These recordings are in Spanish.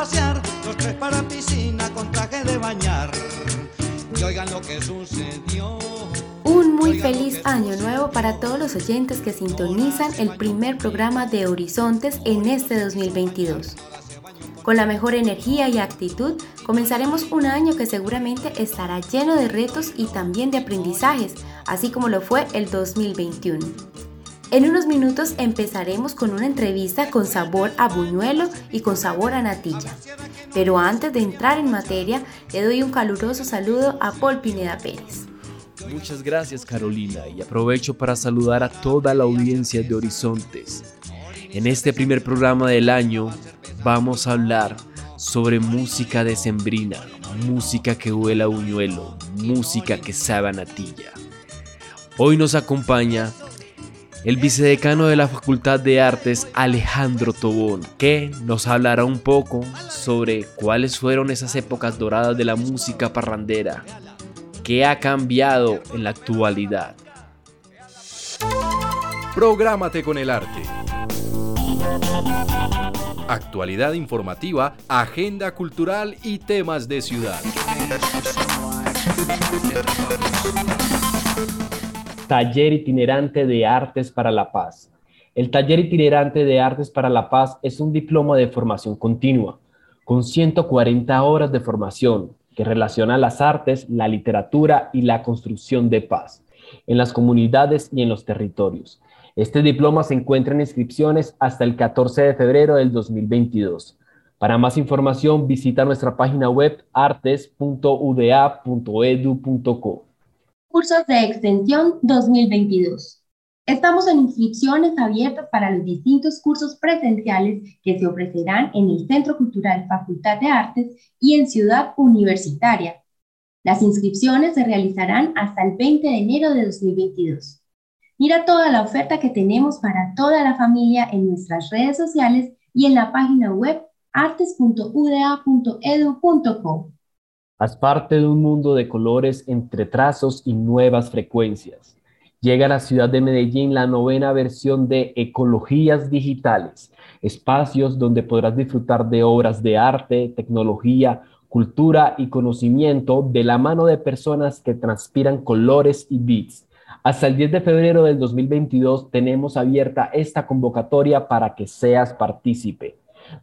Pasear, los tres para piscina con traje de bañar. Y oigan lo que sucedió. Un muy feliz año nuevo para todos los oyentes que sintonizan el primer programa de Horizontes en este 2022. Con la mejor energía y actitud, comenzaremos un año que seguramente estará lleno de retos y también de aprendizajes, así como lo fue el 2021. En unos minutos empezaremos con una entrevista con sabor a buñuelo y con sabor a natilla. Pero antes de entrar en materia, le doy un caluroso saludo a Paul Pineda Pérez. Muchas gracias Carolina y aprovecho para saludar a toda la audiencia de Horizontes. En este primer programa del año vamos a hablar sobre música decembrina, música que huela a buñuelo, música que sabe a natilla. Hoy nos acompaña el vicedecano de la Facultad de Artes, Alejandro Tobón, que nos hablará un poco sobre cuáles fueron esas épocas doradas de la música parrandera, qué ha cambiado en la actualidad. Prográmate con el arte. Actualidad informativa, agenda cultural y temas de ciudad. Taller itinerante de artes para la paz. El taller itinerante de artes para la paz es un diploma de formación continua, con 140 horas de formación que relaciona las artes, la literatura y la construcción de paz en las comunidades y en los territorios este diploma se encuentra en inscripciones hasta el 14 de febrero del 2022. Para más información, visita nuestra página web artes.uda.edu.co. Cursos de Extensión 2022. Estamos en inscripciones abiertas para los distintos cursos presenciales que se ofrecerán en el Centro Cultural Facultad de Artes y en Ciudad Universitaria. Las inscripciones se realizarán hasta el 20 de enero de 2022. Mira toda la oferta que tenemos para toda la familia en nuestras redes sociales y en la página web artes.uda.edu.co. Haz parte de un mundo de colores entre trazos y nuevas frecuencias. Llega a la ciudad de Medellín la novena versión de Ecologías Digitales, espacios donde podrás disfrutar de obras de arte, tecnología, cultura y conocimiento de la mano de personas que transpiran colores y beats hasta el 10 de febrero del 2022 tenemos abierta esta convocatoria para que seas partícipe.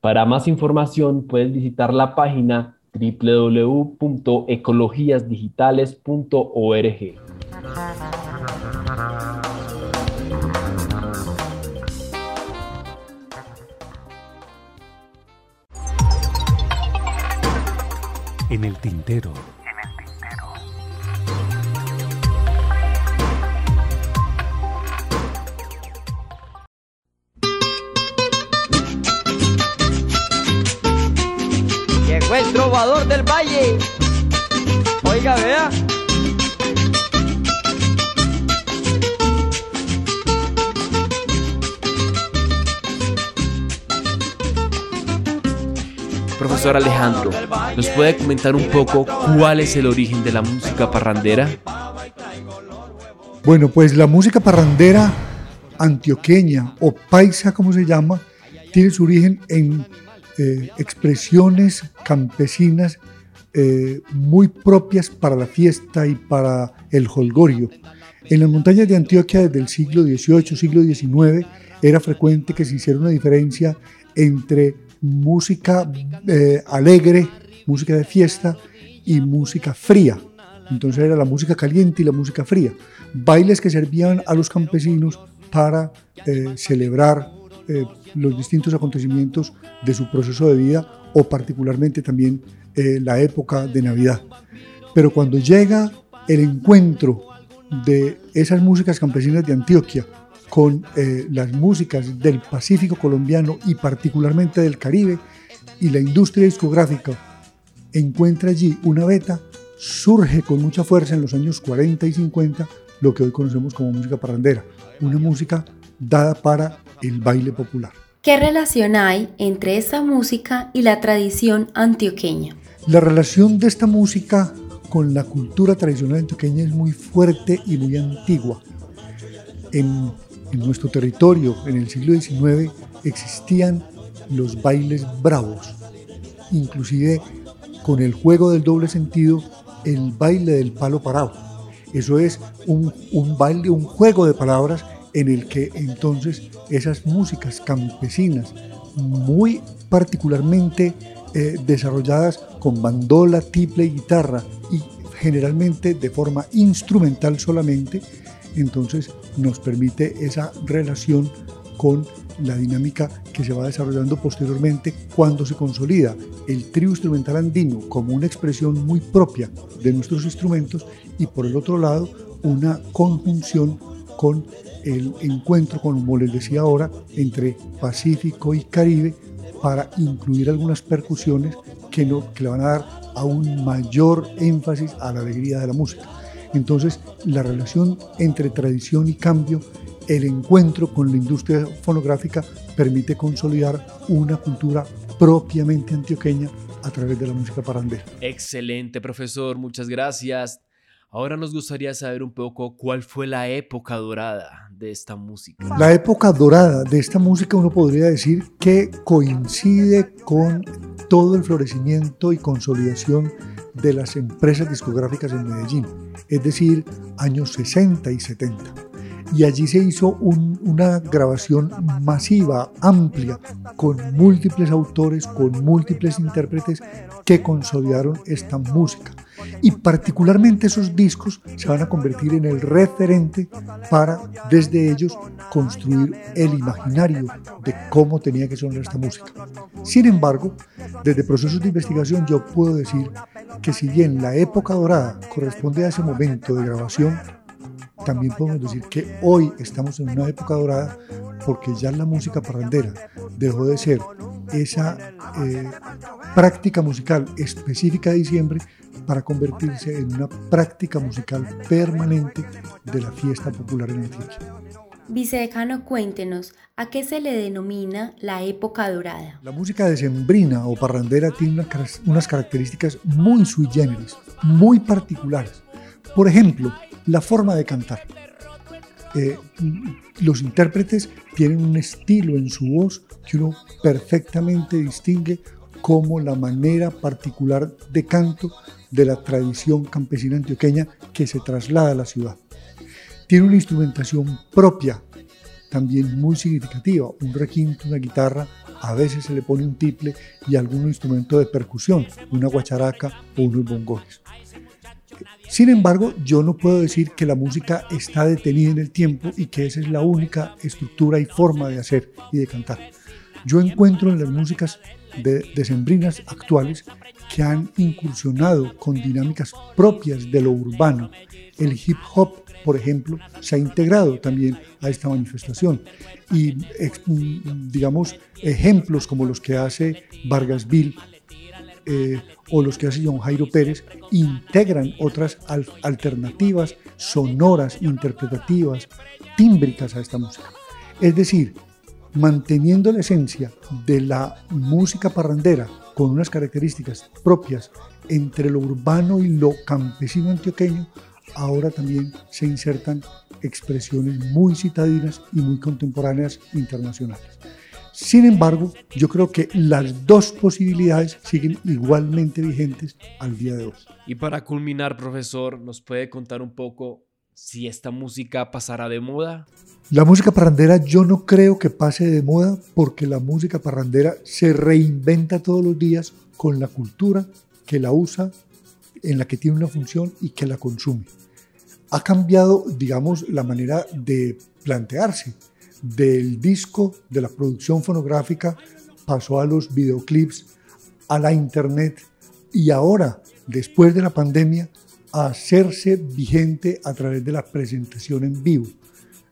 Para más información puedes visitar la página www.ecologiasdigitales.org. En el tintero. Trovador del valle. Oiga, vea. Profesor Alejandro, ¿nos puede comentar un poco cuál es el origen de la música parrandera? Bueno, pues la música parrandera antioqueña o paisa, como se llama, tiene su origen en eh, expresiones campesinas eh, muy propias para la fiesta y para el holgorio. En las montañas de Antioquia desde el siglo XVIII, siglo XIX, era frecuente que se hiciera una diferencia entre música eh, alegre, música de fiesta y música fría. Entonces era la música caliente y la música fría. Bailes que servían a los campesinos para celebrar eh, los distintos acontecimientos de su proceso de vida o particularmente también eh, la época de Navidad. Pero cuando llega el encuentro de esas músicas campesinas de Antioquia con eh, las músicas del Pacífico colombiano y particularmente del Caribe, y la industria discográfica encuentra allí una beta, surge con mucha fuerza en los años 40 y 50 lo que hoy conocemos como música parrandera, una música dada para el baile popular. ¿Qué relación hay entre esta música y la tradición antioqueña? La relación de esta música con la cultura tradicional antioqueña es muy fuerte y muy antigua. En, en nuestro territorio, en el siglo XIX, existían los bailes bravos, inclusive con el juego del doble sentido, el baile del palo parado. Eso es un, un baile, un juego de palabras en el que entonces esas músicas campesinas, muy particularmente eh, desarrolladas con bandola, tiple y guitarra, y generalmente de forma instrumental solamente, entonces nos permite esa relación con la dinámica que se va desarrollando posteriormente cuando se consolida el trío instrumental andino como una expresión muy propia de nuestros instrumentos y por el otro lado una conjunción con el encuentro, como les decía ahora, entre Pacífico y Caribe para incluir algunas percusiones que, no, que le van a dar aún mayor énfasis a la alegría de la música. Entonces, la relación entre tradición y cambio el encuentro con la industria fonográfica permite consolidar una cultura propiamente antioqueña a través de la música parandera. Excelente, profesor, muchas gracias. Ahora nos gustaría saber un poco cuál fue la época dorada esta música. La época dorada de esta música uno podría decir que coincide con todo el florecimiento y consolidación de las empresas discográficas en Medellín, es decir, años 60 y 70 y allí se hizo una grabación masiva, amplia, con múltiples autores, con múltiples intérpretes que consolidaron esta música. Y particularmente esos discos se van a convertir en el referente para desde ellos construir el imaginario de cómo tenía que sonar esta música. Sin embargo, desde procesos de investigación yo puedo decir que si bien la época dorada corresponde a ese momento de grabación, también podemos decir que hoy estamos en una época dorada porque ya la música parrandera dejó de ser esa eh, práctica musical específica de diciembre para convertirse en una práctica musical permanente de la fiesta popular en Antioquia. Vicedecano, cuéntenos, ¿a qué se le denomina la época dorada? La música decembrina o parrandera tiene unas características muy sui generis, muy particulares. Por ejemplo, la forma de cantar. Eh, los intérpretes tienen un estilo en su voz que uno perfectamente distingue como la manera particular de canto de la tradición campesina antioqueña que se traslada a la ciudad. Tiene una instrumentación propia, también muy significativa, un requinto, una guitarra, a veces se le pone un tiple y algún instrumento de percusión, una guacharaca o unos bongones. Sin embargo, yo no puedo decir que la música está detenida en el tiempo y que esa es la única estructura y forma de hacer y de cantar. Yo encuentro en las músicas de, decembrinas actuales que han incursionado con dinámicas propias de lo urbano. El hip hop, por ejemplo, se ha integrado también a esta manifestación. Y, digamos, ejemplos como los que hace Vargas Bill eh, o los que hace John Jairo Pérez integran otras alternativas sonoras, interpretativas, tímbricas a esta música. Es decir, manteniendo la esencia de la música parrandera con unas características propias entre lo urbano y lo campesino antioqueño, ahora también se insertan expresiones muy citadinas y muy contemporáneas internacionales. Sin embargo, yo creo que las dos posibilidades siguen igualmente vigentes al día de hoy. Y para culminar, profesor, ¿nos puede contar un poco si esta música pasará de moda? La música parrandera yo no creo que pase de moda porque la música parrandera se reinventa todos los días con la cultura que la usa, en la que tiene una función y que la consume. Ha cambiado, digamos, la manera de plantearse del disco, de la producción fonográfica, pasó a los videoclips, a la internet y ahora, después de la pandemia, a hacerse vigente a través de la presentación en vivo.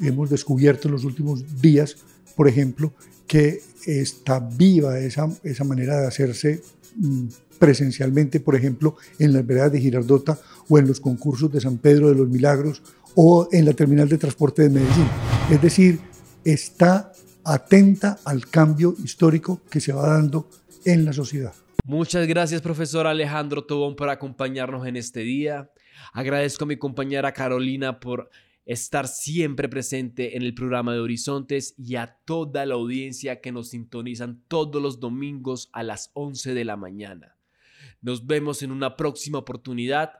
Hemos descubierto en los últimos días, por ejemplo, que está viva esa, esa manera de hacerse mm, presencialmente, por ejemplo, en las veredas de Girardota o en los concursos de San Pedro de los Milagros o en la terminal de transporte de Medellín. Es decir, está atenta al cambio histórico que se va dando en la sociedad. Muchas gracias, profesor Alejandro Tobón, por acompañarnos en este día. Agradezco a mi compañera Carolina por estar siempre presente en el programa de Horizontes y a toda la audiencia que nos sintonizan todos los domingos a las 11 de la mañana. Nos vemos en una próxima oportunidad.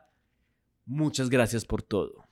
Muchas gracias por todo.